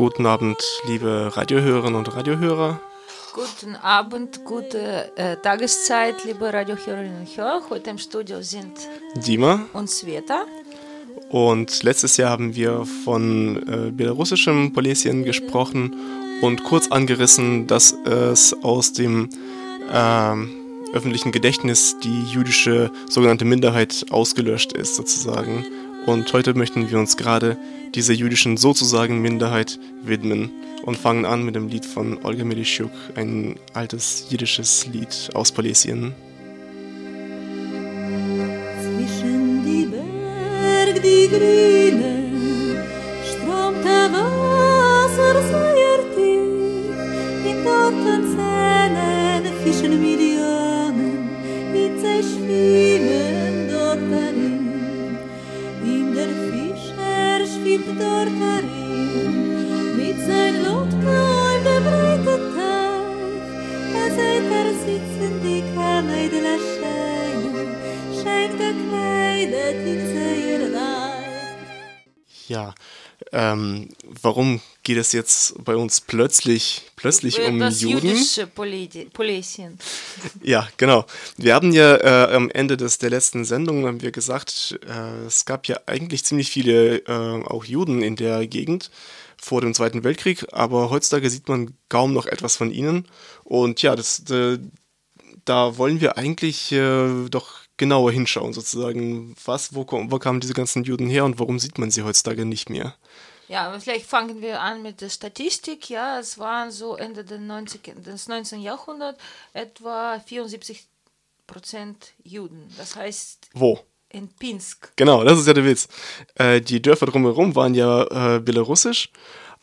Guten Abend, liebe Radiohörerinnen und Radiohörer. Guten Abend, gute äh, Tageszeit, liebe Radiohörerinnen und Hörer. Heute im Studio sind Dima und Sveta. Und letztes Jahr haben wir von äh, belarussischem Polesien gesprochen und kurz angerissen, dass es aus dem äh, öffentlichen Gedächtnis die jüdische sogenannte Minderheit ausgelöscht ist, sozusagen. Und heute möchten wir uns gerade dieser jüdischen sozusagen Minderheit widmen und fangen an mit dem Lied von Olga Milischuk, ein altes jiddisches Lied aus Polesien. Zwischen die Berg, die Grüne, strömt der Wasser sehr tief, in dorten Zähnen fischen Millionen, ähm, warum geht es jetzt bei uns plötzlich, plötzlich um das Juden? jüdische Polesien. Ja, genau. Wir haben ja äh, am Ende des, der letzten Sendung haben wir gesagt, äh, es gab ja eigentlich ziemlich viele äh, auch Juden in der Gegend vor dem Zweiten Weltkrieg, aber heutzutage sieht man kaum noch etwas von ihnen. Und ja, das, äh, da wollen wir eigentlich äh, doch genauer hinschauen, sozusagen. Was, wo, wo kamen diese ganzen Juden her und warum sieht man sie heutzutage nicht mehr? Ja, vielleicht fangen wir an mit der Statistik. Ja, es waren so Ende des 90, des 19. Jahrhunderts etwa 74 Prozent Juden. Das heißt Wo? in Pinsk. Genau, das ist ja der Witz. Äh, die Dörfer drumherum waren ja äh, belarussisch,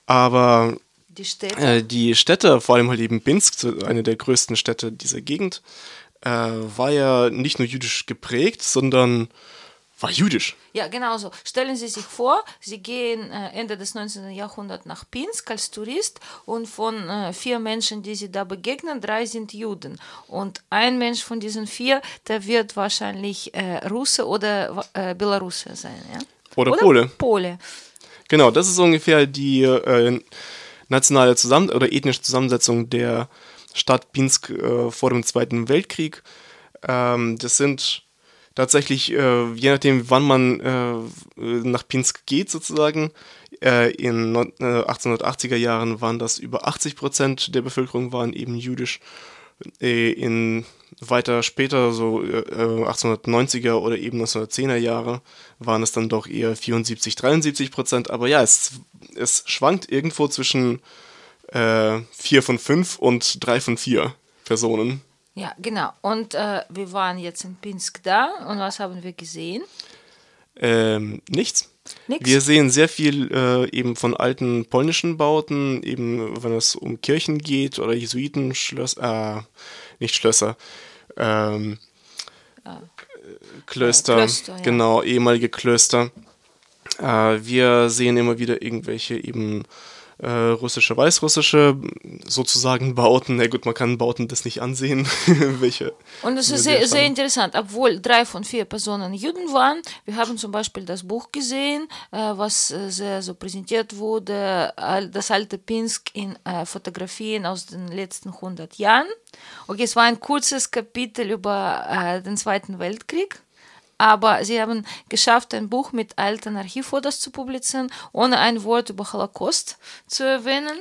aber Die Städte. Äh, die Städte, vor allem halt eben Pinsk, eine der größten Städte dieser Gegend, äh, war ja nicht nur jüdisch geprägt, sondern war jüdisch. Ja, genau so. Stellen Sie sich vor, Sie gehen äh, Ende des 19. Jahrhunderts nach Pinsk als Tourist und von äh, vier Menschen, die Sie da begegnen, drei sind Juden. Und ein Mensch von diesen vier, der wird wahrscheinlich äh, Russe oder Belarusse sein. Ja? Oder Pole. Pole. Genau, das ist ungefähr die äh, nationale Zusammen oder ethnische Zusammensetzung der Stadt Pinsk äh, vor dem Zweiten Weltkrieg. Ähm, das sind tatsächlich, äh, je nachdem, wann man äh, nach Pinsk geht, sozusagen, äh, in neun- äh, 1880er Jahren waren das über 80 Prozent der Bevölkerung waren eben jüdisch. Äh, in weiter später, so äh, äh, 1890er oder eben 1910er Jahre, waren es dann doch eher 74, 73 Prozent. Aber ja, es, es schwankt irgendwo zwischen äh, 4 von 5 und 3 von 4 Personen. Ja, genau. Und äh, wir waren jetzt in Pinsk da und was haben wir gesehen? Ähm, nichts. Nix. Wir sehen sehr viel äh, eben von alten polnischen Bauten, eben wenn es um Kirchen geht oder Jesuitenschlösser, äh, nicht Schlösser, ähm, Klöster, Äh, Klöster, ja. genau, ehemalige Klöster. Äh, wir sehen immer wieder irgendwelche eben äh, russische, weißrussische sozusagen Bauten. Na gut, man kann Bauten das nicht ansehen, welche. Und es ist sehr sehr, interessant, obwohl drei von vier Personen Juden waren. Wir haben zum Beispiel das Buch gesehen, äh, was äh, sehr so präsentiert wurde, das alte Pinsk in äh, Fotografien aus den letzten 100 Jahren. Okay, es war ein kurzes Kapitel über den Zweiten Weltkrieg. Aber sie haben geschafft, ein Buch mit alten Archivfotos zu publizieren, ohne ein Wort über Holocaust zu erwähnen.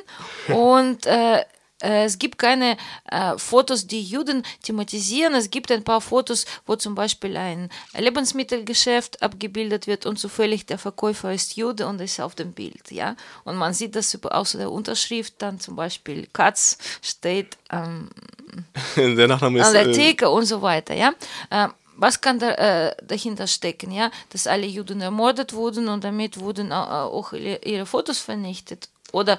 Und äh, äh, es gibt keine äh, Fotos, die Juden thematisieren. Es gibt ein paar Fotos, wo zum Beispiel ein Lebensmittelgeschäft abgebildet wird und zufällig der Verkäufer ist Jude und ist auf dem Bild. Ja? Und man sieht das über, außer der Unterschrift dann zum Beispiel Katz steht ähm, Der Nachname ist. an der äh, Theke und so weiter, ja. Ähm, was kann da, äh, dahinter stecken, ja? Dass alle Juden ermordet wurden und damit wurden au- au- auch ihre ihre Fotos vernichtet. Oder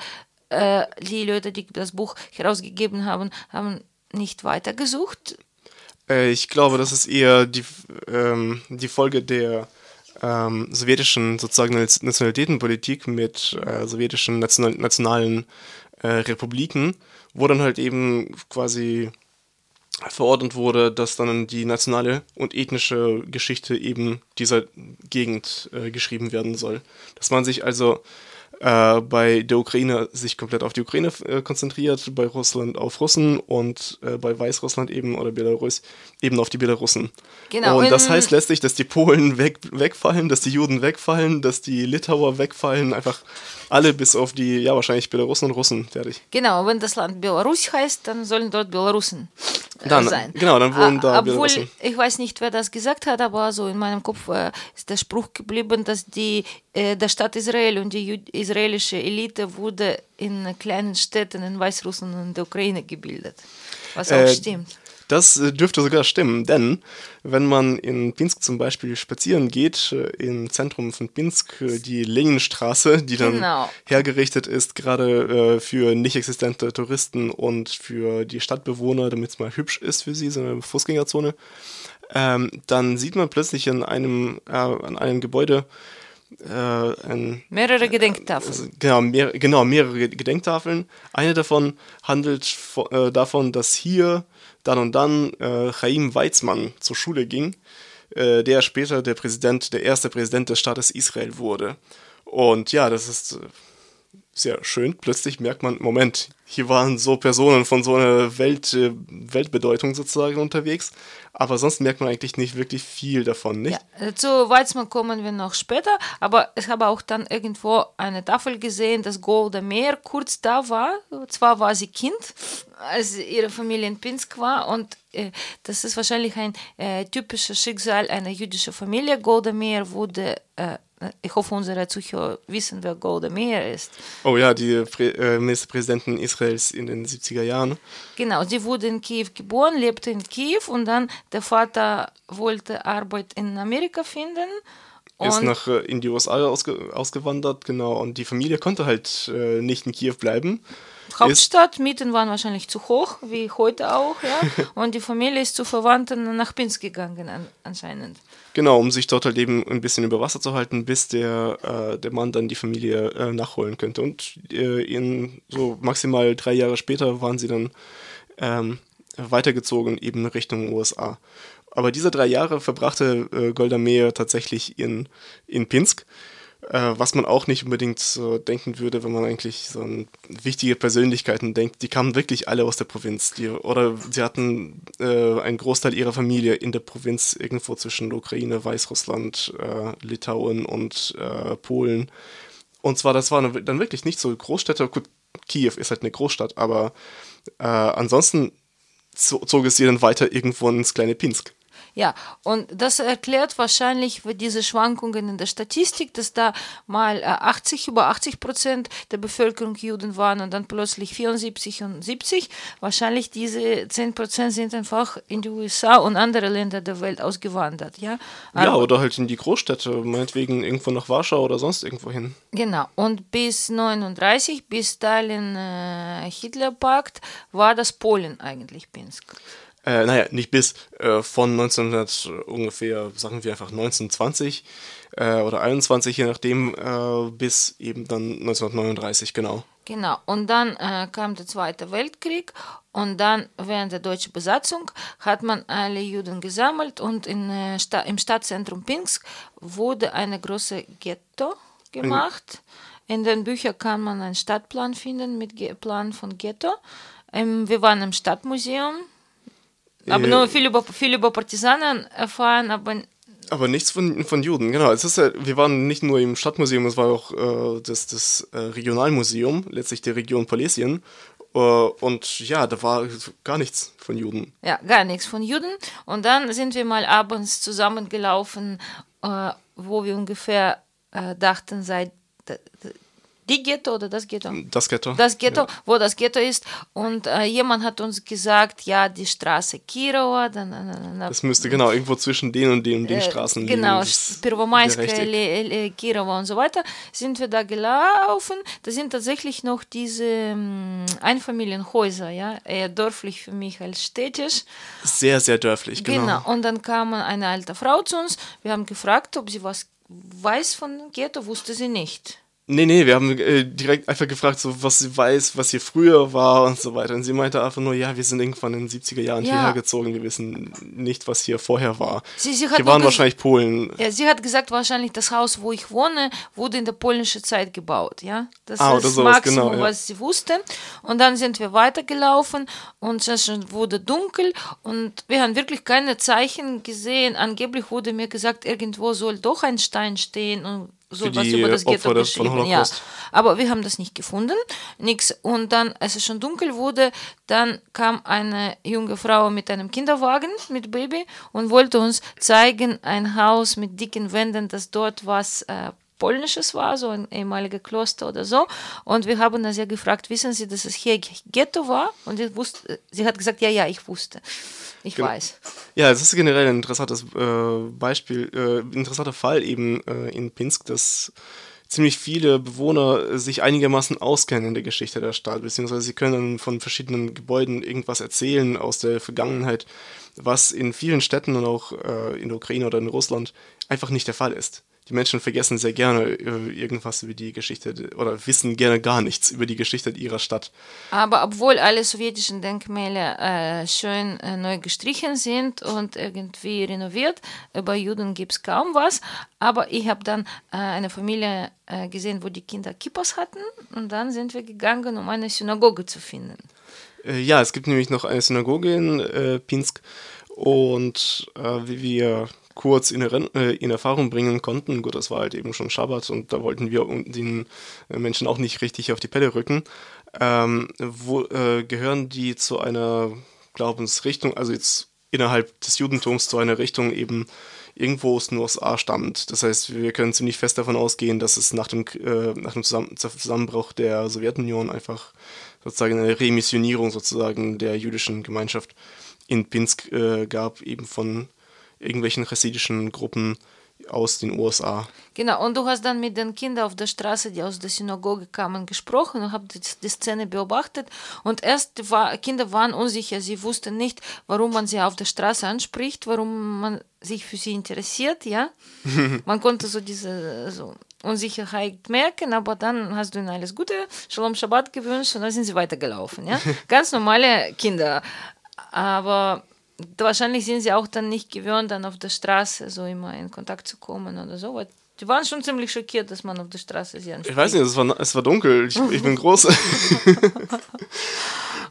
äh, die Leute, die das Buch herausgegeben haben, haben nicht weitergesucht. Äh, ich glaube, das ist eher die, ähm, die Folge der ähm, sowjetischen sozusagen Nationalitätenpolitik mit äh, sowjetischen National nationalen äh, Republiken, wo dann halt eben quasi verordnet wurde, dass dann die nationale und ethnische Geschichte eben dieser Gegend äh, geschrieben werden soll. Dass man sich also äh, bei der Ukraine sich komplett auf die Ukraine äh, konzentriert, bei Russland auf Russen und äh, bei Weißrussland eben oder Belarus eben auf die Belarussen. Genau, Und das heißt letztlich, dass die Polen weg, wegfallen, dass die Juden wegfallen, dass die Litauer wegfallen, einfach alle bis auf die, ja wahrscheinlich Belarussen und Russen fertig. Genau, wenn das Land Belarus heißt, dann sollen dort Belarusen Dann- sein. genau, dann wohnen Ah, da Obwohl, ich weiß nicht, wer das gesagt hat, aber so in meinem Kopf äh, ist der Spruch geblieben, dass die, äh, der Staat Israel und die israelische Elite wurde in kleinen Städten in Weißrussland und der Ukraine gebildet. Was auch Äh, stimmt. Das äh, dürfte sogar stimmen, denn wenn man in Pinsk zum Beispiel spazieren geht, äh, im Zentrum von Pinsk, äh, die Leninstraße, die dann Genau. hergerichtet ist, gerade für nicht existente Touristen und für die Stadtbewohner, damit es mal hübsch ist für sie, so eine Fußgängerzone, ähm, dann sieht man plötzlich in einem, äh, an einem Gebäude äh, ein Mehrere Gedenktafeln. also, genau, mehr, genau, mehrere Gedenktafeln. Eine davon handelt äh, davon, dass hier dann und dann äh, Chaim Weizmann zur Schule ging, äh, der später der Präsident, der erste Präsident des Staates Israel wurde. Und ja, das ist äh, sehr schön. Plötzlich merkt man, Moment, hier waren so Personen von so einer Welt, äh, Weltbedeutung sozusagen unterwegs. Aber sonst merkt man eigentlich nicht wirklich viel davon, nicht? Ja, zu Weizmann kommen wir noch später, aber ich habe auch dann irgendwo eine Tafel gesehen, dass Golda Meir kurz da war. Zwar war sie Kind, als ihre Familie in Pinsk war und äh, das ist wahrscheinlich ein äh, typisches Schicksal einer jüdischen Familie. Golda Meir wurde, äh, ich hoffe, unsere Zuhörer wissen, wer Golda Meir ist. Oh ja, die Prä äh, Ministerpräsidentin Israels in den 70er Jahren. Genau, sie wurde in Kiew geboren, lebte in Kiew und dann der Vater wollte Arbeit in Amerika finden. Ist Und nach äh, in die USA ausge ausgewandert, genau. Und die Familie konnte halt äh, nicht in Kiew bleiben. Hauptstadt, Mieten waren wahrscheinlich zu hoch, wie heute auch, ja. Und die Familie ist zu Verwandten nach Pinsk gegangen, an, anscheinend. Genau, um sich dort halt eben ein bisschen über Wasser zu halten, bis der, äh, der Mann dann die Familie äh, nachholen könnte. Und äh, in so maximal drei Jahre später waren sie dann ähm, weitergezogen eben Richtung USA. Aber diese drei Jahre verbrachte äh, Golda Meir tatsächlich in, in Pinsk, äh, was man auch nicht unbedingt so denken würde, wenn man eigentlich so an wichtige Persönlichkeiten denkt. Die kamen wirklich alle aus der Provinz. Die, oder sie hatten äh, einen Großteil ihrer Familie in der Provinz irgendwo zwischen Ukraine, Weißrussland, äh, Litauen und äh, Polen. Und zwar, das waren dann wirklich nicht so Großstädte. Gut, Kiew ist halt eine Großstadt, aber äh, ansonsten zo- zog es sie dann weiter irgendwo ins kleine Pinsk. Ja, und das erklärt wahrscheinlich diese Schwankungen in der Statistik, dass da mal äh, 80, über 80 Prozent der Bevölkerung Juden waren und dann plötzlich 74 und 70. Wahrscheinlich diese 10 Prozent sind einfach in die USA und andere Länder der Welt ausgewandert, ja. Ja, Aber- oder halt in die Großstädte, meinetwegen irgendwo nach Warschau oder sonst irgendwo hin. Genau, und bis 39, bis Stalin-Hitler-Pakt, war das Polen eigentlich Pinsk. Äh, naja, nicht bis, äh, von 1900 ungefähr, sagen wir einfach 1920 äh, oder 21, je nachdem, äh, bis eben dann 1939, genau. Genau, und dann äh, kam der Zweite Weltkrieg und dann während der deutschen Besatzung hat man alle Juden gesammelt und in, äh, Sta im Stadtzentrum Pinsk wurde eine große Ghetto gemacht. In den Büchern kann man einen Stadtplan finden mit Ge Plan von Ghetto. Ähm, wir waren im Stadtmuseum, Äh, nur viel über, viel über Partisanen erfahren, aber Aber nichts von, von Juden, genau. Es ist ja, wir waren nicht nur im Stadtmuseum, es war auch äh, das, das äh, Regionalmuseum, letztlich der Region Polesien. Äh, und ja, da war gar nichts von Juden. Ja, gar nichts von Juden. Und dann sind wir mal abends zusammengelaufen, äh, wo wir ungefähr äh, dachten, seit die Ghetto oder das Ghetto? Das Ghetto. Das Ghetto, Ja. wo das Ghetto ist. Und äh, jemand hat uns gesagt, ja, die Straße Kirova, dann, dann, dann, dann Das müsste genau irgendwo zwischen den und den und den äh, Straßen Genau, liegen. Das ist Первомайская, der rechte- Le- Le- Kirova und so weiter, sind wir da gelaufen. Da sind tatsächlich noch diese ähm, Einfamilienhäuser, ja, eher dörflich für mich als städtisch. Sehr, sehr dörflich, genau. Genau. Und dann kam eine alte Frau zu uns. Wir haben gefragt, ob sie was weiß von Ghetto, wusste sie nicht. Nee, nee, wir haben äh, direkt einfach gefragt, so, was sie weiß, was hier früher war und so weiter. Und sie meinte einfach nur, ja, wir sind irgendwann in den 70er Jahren Ja. hierher gezogen, wir wissen nicht, was hier vorher war. Sie- sie hat hier waren wahrscheinlich Polen. Ja, sie hat gesagt, wahrscheinlich das Haus, wo ich wohne, wurde in der polnischen Zeit gebaut. Ja, das Ah, ist oder sowas, Maximum, genau, ja. was sie wusste. Und dann sind wir weitergelaufen und es wurde dunkel und wir haben wirklich keine Zeichen gesehen. Angeblich wurde mir gesagt, irgendwo soll doch ein Stein stehen und soll Für was die über das Ghetto Opfer von geschrieben. Ja, aber wir haben das nicht gefunden, nix. Und dann, als es schon dunkel wurde, dann kam eine junge Frau mit einem Kinderwagen mit Baby und wollte uns zeigen ein Haus mit dicken Wänden, das dort was äh, polnisches war, so ein ehemaliger Kloster oder so. Und wir haben das ja gefragt, wissen Sie, dass es hier Ghetto war? Und sie, wusste, sie hat gesagt, ja, ja, ich wusste. Ich Genau. weiß. Ja, es ist generell ein interessantes äh, Beispiel, äh, interessanter Fall eben äh, in Pinsk, dass ziemlich viele Bewohner sich einigermaßen auskennen in der Geschichte der Stadt, beziehungsweise sie können von verschiedenen Gebäuden irgendwas erzählen aus der Vergangenheit, was in vielen Städten und auch äh, in der Ukraine oder in Russland einfach nicht der Fall ist. Die Menschen vergessen sehr gerne äh, irgendwas über die Geschichte de- oder wissen gerne gar nichts über die Geschichte ihrer Stadt. Aber obwohl alle sowjetischen Denkmäler äh, schön äh, neu gestrichen sind und irgendwie renoviert, über Juden gibt es kaum was. Aber ich habe dann äh, eine Familie äh, gesehen, wo die Kinder Kippas hatten. Und dann sind wir gegangen, um eine Synagoge zu finden. Äh, ja, es gibt nämlich noch eine Synagoge in äh, Pinsk und äh, wie wir kurz in, äh, in Erfahrung bringen konnten, gut, das war halt eben schon Schabbat und da wollten wir den äh, Menschen auch nicht richtig auf die Pelle rücken, ähm, wo, äh, gehören die zu einer Glaubensrichtung, also jetzt innerhalb des Judentums zu einer Richtung eben irgendwo aus den USA stammt. Das heißt, wir können ziemlich fest davon ausgehen, dass es nach dem, äh, nach dem Zusammen Zusammenbruch der Sowjetunion einfach sozusagen eine Remissionierung sozusagen der jüdischen Gemeinschaft in Pinsk äh, gab, eben von irgendwelchen chassidischen Gruppen aus den USA. Genau, und du hast dann mit den Kindern auf der Straße, die aus der Synagoge kamen, gesprochen und habt die, die Szene beobachtet. Und erst war, Kinder waren unsicher, sie wussten nicht, warum man sie auf der Straße anspricht, warum man sich für sie interessiert, ja. man konnte so diese so Unsicherheit merken, aber dann hast du ihnen alles Gute, Shalom Shabbat gewünscht und dann sind sie weitergelaufen, ja. Ganz normale Kinder. Aber wahrscheinlich sind sie auch dann nicht gewöhnt, dann auf der Straße so immer in Kontakt zu kommen oder so. Die waren schon ziemlich schockiert, dass man auf der Straße sie anspricht. Ich weiß nicht, es war, es war dunkel, ich, ich bin groß.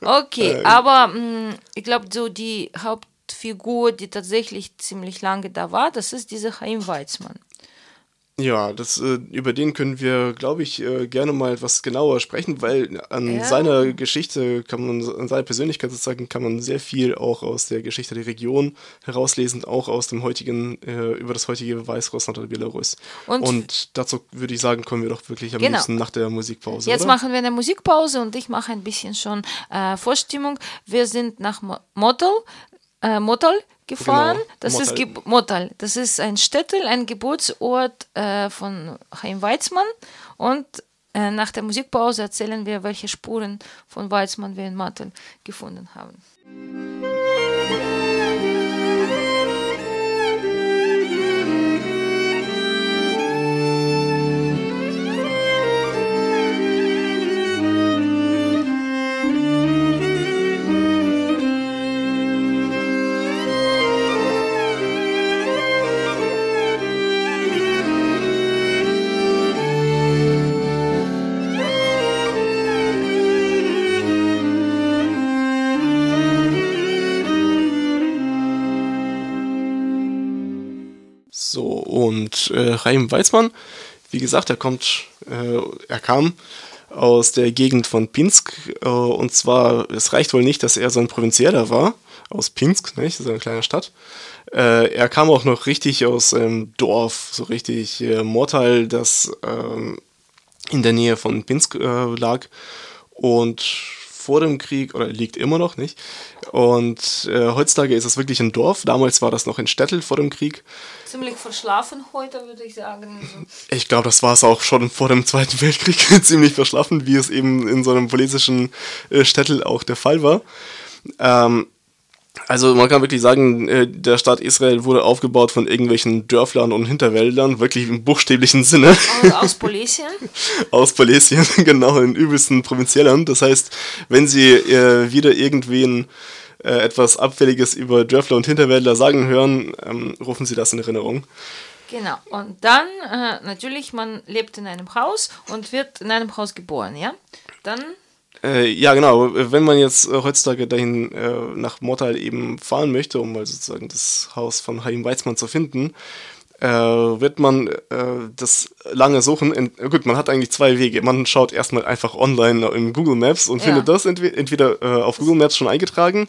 Okay, aber mh, ich glaube, so die Hauptfigur, die tatsächlich ziemlich lange da war, das ist dieser Chaim Weizmann. Ja, das, äh, über den können wir, glaube ich, äh, gerne mal etwas genauer sprechen, weil an Ja. seiner Geschichte kann man, an seiner Persönlichkeit sozusagen, kann man sehr viel auch aus der Geschichte der Region herauslesen, auch aus dem heutigen, äh, über das heutige Weißrussland oder Belarus. Und- Und, dazu würde ich sagen, kommen wir doch wirklich am Genau. liebsten nach der Musikpause. Jetzt oder? machen wir eine Musikpause und ich mache ein bisschen schon äh, Vorstimmung. Wir sind nach Mo- Motel, äh, Motel gefahren. Genau, das ist Motal. Ge Motal. Das ist ein Städtel, ein Geburtsort äh, von Chaim Weizmann. Und äh, nach der Musikpause erzählen wir, welche Spuren von Weizmann wir in Motel gefunden haben. Und äh, Chaim Weizmann, wie gesagt, er kommt, äh, er kam aus der Gegend von Pinsk äh, und zwar, es reicht wohl nicht, dass er so ein Provinzieller war, aus Pinsk, nicht? das ist eine kleine Stadt. Äh, er kam auch noch richtig aus einem Dorf, so richtig äh, Mortal, das ähm, in der Nähe von Pinsk äh, lag und vor dem Krieg, oder liegt immer noch nicht. Und äh, heutzutage ist es wirklich ein Dorf. Damals war das noch in Städtel vor dem Krieg. Ziemlich verschlafen heute, würde ich sagen. Also, Ich glaube, das war es auch schon vor dem Zweiten Weltkrieg ziemlich verschlafen, wie es eben in so einem politischen äh, Städtel auch der Fall war. Ähm, also man kann wirklich sagen, äh, der Staat Israel wurde aufgebaut von irgendwelchen Dörflern und Hinterwäldlern, wirklich im buchstäblichen Sinne. aus, aus Polesien. aus Polesien, genau, in übelsten Provinziellern. Das heißt, wenn Sie äh, wieder irgendwen äh, etwas Abfälliges über Dörfler und Hinterwäldler sagen hören, ähm, rufen Sie das in Erinnerung. Genau. Und dann, äh, natürlich, man lebt in einem Haus und wird in einem Haus geboren, ja? Dann, Äh, ja, genau. Wenn man jetzt äh, heutzutage dahin äh, nach Mottal eben fahren möchte, um mal sozusagen das Haus von Haim Weizmann zu finden, äh, wird man äh, das lange suchen. In, gut, man hat eigentlich zwei Wege. Man schaut erstmal einfach online in Google Maps und Ja. findet das entwe entweder äh, auf Google Maps schon eingetragen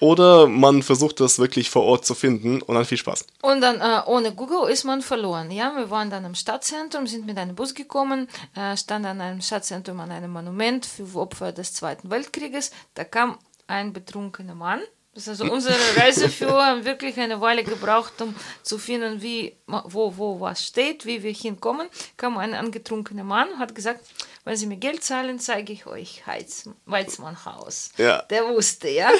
oder man versucht das wirklich vor Ort zu finden und dann viel Spaß. und dann äh, ohne Google ist man verloren, ja? Wir waren dann im Stadtzentrum, sind mit einem Bus gekommen, äh, stand an einem Stadtzentrum an einem Monument für Opfer des Zweiten Weltkrieges. Da kam ein betrunkener Mann. Also unsere Reiseführer haben wirklich eine Weile gebraucht, um zu finden, wie, wo, wo was steht, wie wir hinkommen. Kam ein angetrunkener Mann und hat gesagt, wenn Sie mir Geld zahlen, zeige ich euch Heiz Weizmannhaus. Ja. Der wusste, ja,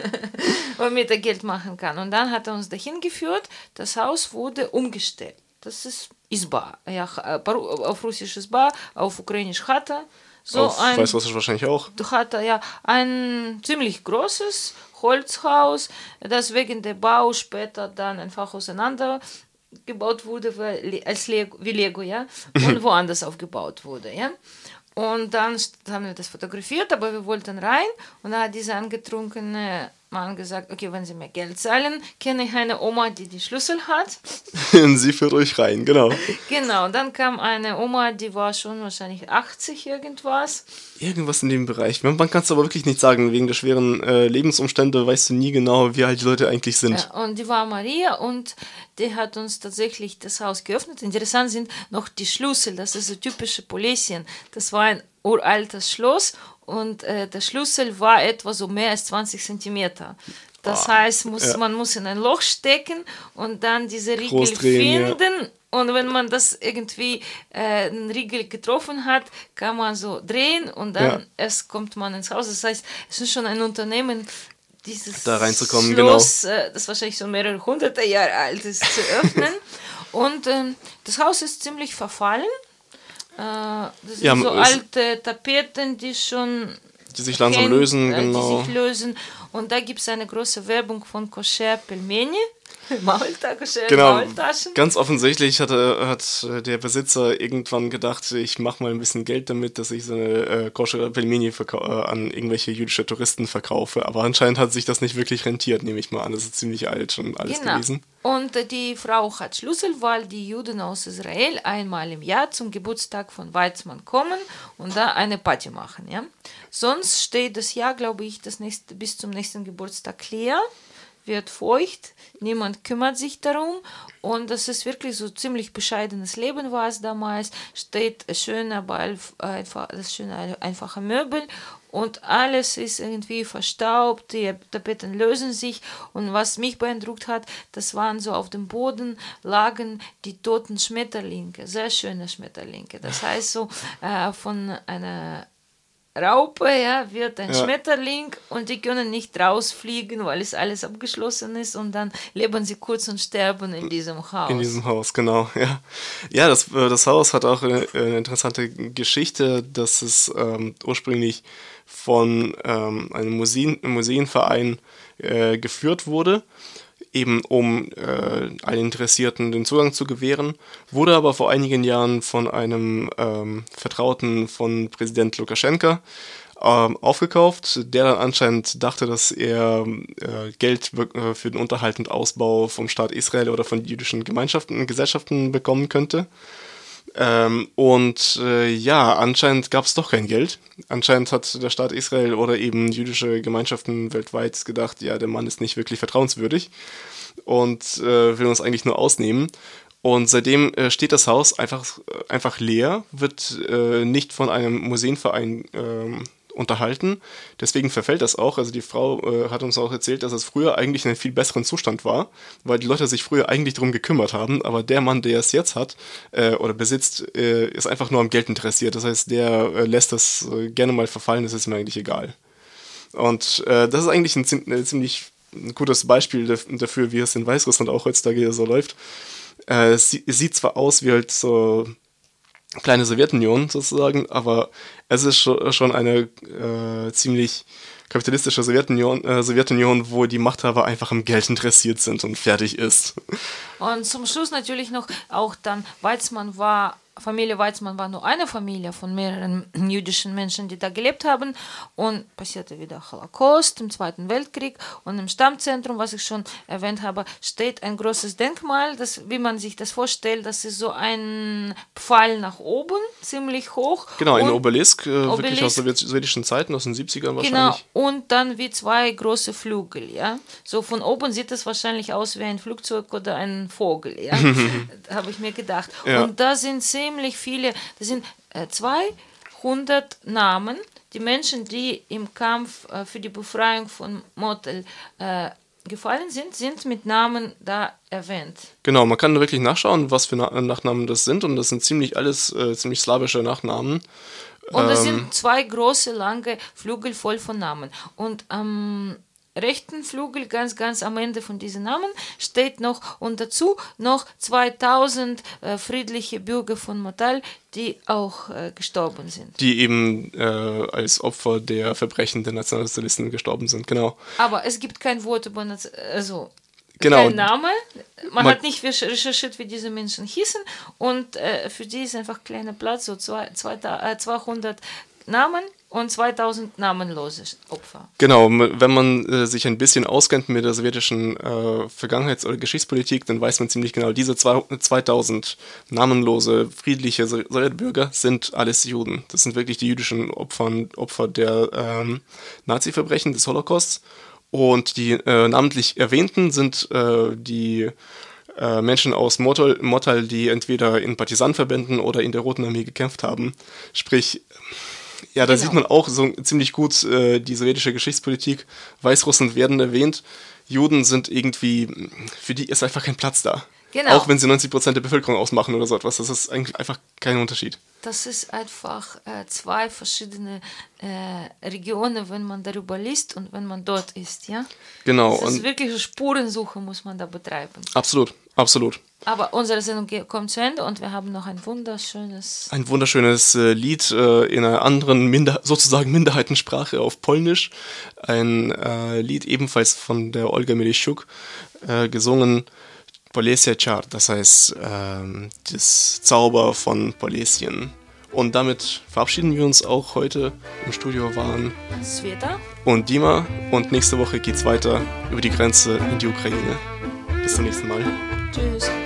womit er Geld machen kann. Und dann hat er uns dahin geführt. Das Haus wurde umgestellt. Das ist Isba. Ja, auf Russisch Isba, auf Ukrainisch Chata. So auf ein, weiß Russisch wahrscheinlich auch. Chata, ja. Ein ziemlich großes Holzhaus, das wegen der Bau später dann einfach auseinander gebaut wurde, weil, als Lego, wie Lego, ja, und woanders aufgebaut wurde, ja. Und dann haben wir das fotografiert, aber wir wollten rein und da hat dieser angetrunkene Mann gesagt, okay, wenn Sie mir Geld zahlen, kenne ich eine Oma, die die Schlüssel hat. Sie führt euch rein, genau. Genau, dann kam eine Oma, die war schon wahrscheinlich 80 irgendwas. Irgendwas in dem Bereich. Man, man kann es aber wirklich nicht sagen. Wegen der schweren äh, Lebensumstände weißt du nie genau, wie alt die Leute eigentlich sind. Ja, und die war Maria und die hat uns tatsächlich das Haus geöffnet. Interessant sind noch die Schlüssel, das ist so typische Polesien. Das war ein uraltes Schloss und äh, der Schlüssel war etwa so mehr als 20 Zentimeter. Das heißt, muss, ja. man muss in ein Loch stecken und dann diese Riegel drehen, ja. finden. Und wenn man das irgendwie äh, einen Riegel getroffen hat, kann man so drehen und dann Ja. erst kommt man ins Haus. Das heißt, es ist schon ein Unternehmen, dieses Da reinzukommen, genau. Schloss, äh, das wahrscheinlich schon mehrere hunderte Jahre alt ist, zu öffnen. und ähm, das Haus ist ziemlich verfallen. Äh, das sind Ja, so alte Tapeten, die schon Die sich langsam hängen, lösen, äh, genau. Die sich lösen. Und da gibt es eine große Werbung von Kosher Pelmeni. Maulta, Kosher Genau, Maultaschen. ganz offensichtlich hat, er, hat der Besitzer irgendwann gedacht, ich mache mal ein bisschen Geld damit, dass ich so eine äh, koscher verkau- äh, an irgendwelche jüdische Touristen verkaufe. Aber anscheinend hat sich das nicht wirklich rentiert, nehme ich mal an. Das ist ziemlich alt schon alles Genau. gewesen. Und äh, die Frau hat Schlüssel, weil die Juden aus Israel einmal im Jahr zum Geburtstag von Weizmann kommen und da eine Party machen. Ja? Sonst steht das Jahr, glaube ich, das nächste, bis zum nächsten Geburtstag leer, wird feucht, niemand kümmert sich darum. Und das ist wirklich so ziemlich bescheidenes Leben war es damals, steht ein schöner, aber einf- einfach, das schöne einfache Möbel. Und alles ist irgendwie verstaubt, die Tapeten lösen sich. Und was mich beeindruckt hat, das waren so auf dem Boden lagen die toten Schmetterlinge, sehr schöne Schmetterlinge. Das heißt so äh, von einer Raupe ja, wird ein Ja. Schmetterling und die können nicht rausfliegen, weil es alles abgeschlossen ist und dann leben sie kurz und sterben in diesem Haus. In diesem Haus, genau, ja. Ja, das, äh, das Haus hat auch eine, eine interessante Geschichte, dass es ähm, ursprünglich von ähm, einem Museen, Museenverein äh, geführt wurde, eben um äh, allen Interessierten den Zugang zu gewähren, wurde aber vor einigen Jahren von einem ähm, Vertrauten von Präsident Lukaschenka ähm, aufgekauft, der dann anscheinend dachte, dass er äh, Geld äh, für den Unterhalt und Ausbau vom Staat Israel oder von jüdischen Gemeinschaften und Gesellschaften bekommen könnte. Ähm, und äh, ja, anscheinend gab es doch kein Geld. Anscheinend hat der Staat Israel oder eben jüdische Gemeinschaften weltweit gedacht, ja, der Mann ist nicht wirklich vertrauenswürdig und äh, will uns eigentlich nur ausnehmen. Und seitdem äh, steht das Haus einfach, einfach leer, wird äh, nicht von einem Museenverein ähm, unterhalten. Deswegen verfällt das auch. Also die Frau äh, hat uns auch erzählt, dass es früher eigentlich in einem viel besseren Zustand war, weil die Leute sich früher eigentlich darum gekümmert haben. Aber der Mann, der es jetzt hat äh, oder besitzt, äh, ist einfach nur am Geld interessiert. Das heißt, der äh, lässt das äh, gerne mal verfallen. Das ist mir eigentlich egal. Und äh, das ist eigentlich ein ziemlich gutes Beispiel dafür, wie es in Weißrussland auch heutzutage so läuft. es sieht zwar aus wie halt so kleine Sowjetunion sozusagen, aber es ist schon eine äh, ziemlich kapitalistische Sowjetunion, äh, Sowjetunion, wo die Machthaber einfach am Geld interessiert sind und fertig ist. Und zum Schluss natürlich noch auch dann Weizmann war Familie Weizmann war nur eine Familie von mehreren jüdischen Menschen, die da gelebt haben. Und passierte wieder Holocaust im Zweiten Weltkrieg. Und im Stammzentrum, was ich schon erwähnt habe, steht ein großes Denkmal, das, wie man sich das vorstellt, das ist so ein Pfeil nach oben, ziemlich hoch. Genau, ein Obelisk, äh, Obelisk, wirklich aus sowjetischen Zeiten, aus den 70ern wahrscheinlich. Genau, und dann wie zwei große Flügel, ja. So von oben sieht es wahrscheinlich aus wie ein Flugzeug oder ein Vogel, ja. habe ich mir gedacht. Ja. Und da sind zehn ziemlich viele, das sind äh, 200 Namen, die Menschen, die im Kampf äh, für die Befreiung von Motel äh, gefallen sind, sind mit Namen da erwähnt. Genau, man kann wirklich nachschauen, was für Na Nachnamen das sind und das sind ziemlich alles äh, ziemlich slawische Nachnamen. Und es ähm, sind zwei große, lange Flügel voll von Namen. Und ähm, rechten Flügel, ganz, ganz am Ende von diesem Namen, steht noch und dazu noch 2000 äh, friedliche Bürger von Motal, die auch äh, gestorben sind. Die eben äh, als Opfer der Verbrechen der Nationalsozialisten gestorben sind, genau. Aber es gibt kein Wort über, also genau. kein Name. Man, Man, hat nicht recherchiert, wie diese Menschen hießen und äh, für die ist einfach kleiner Platz, so zwei, zwei, 200 Namen und 2000 namenlose Opfer. Genau, wenn man äh, sich ein bisschen auskennt mit der sowjetischen äh, Vergangenheits- oder Geschichtspolitik, dann weiß man ziemlich genau, diese zwei, 2000 namenlose, friedliche Sowjetbürger sind alles Juden. Das sind wirklich die jüdischen Opfern, Opfer der ähm, Nazi-Verbrechen des Holocausts. Und die äh, namentlich erwähnten sind äh, die äh, Menschen aus Mottal, die entweder in Partisanverbänden oder in der Roten Armee gekämpft haben. Sprich, ja, da genau. sieht man auch so ziemlich gut äh, die sowjetische Geschichtspolitik. Weißrussland werden erwähnt. Juden sind irgendwie, für die ist einfach kein Platz da. Genau. Auch wenn sie 90 Prozent der Bevölkerung ausmachen oder so etwas. Das ist eigentlich einfach kein Unterschied. Das ist einfach äh, zwei verschiedene äh, Regionen, wenn man darüber liest und wenn man dort ist, ja? Genau. Das ist wirklich eine Spurensuche, muss man da betreiben. Absolut, absolut. Aber unsere Sendung kommt zu Ende und wir haben noch ein wunderschönes. Ein wunderschönes äh, Lied äh, in einer anderen, Minder sozusagen Minderheitensprache auf Polnisch. Ein äh, Lied ebenfalls von der Olga Milischuk, äh, gesungen Polesia Char, das heißt ähm, das Zauber von Polesien. Und damit verabschieden wir uns auch heute. Im Studio waren Sveta und Dima. Und nächste Woche geht's weiter über die Grenze in die Ukraine. Bis zum nächsten Mal. pictures.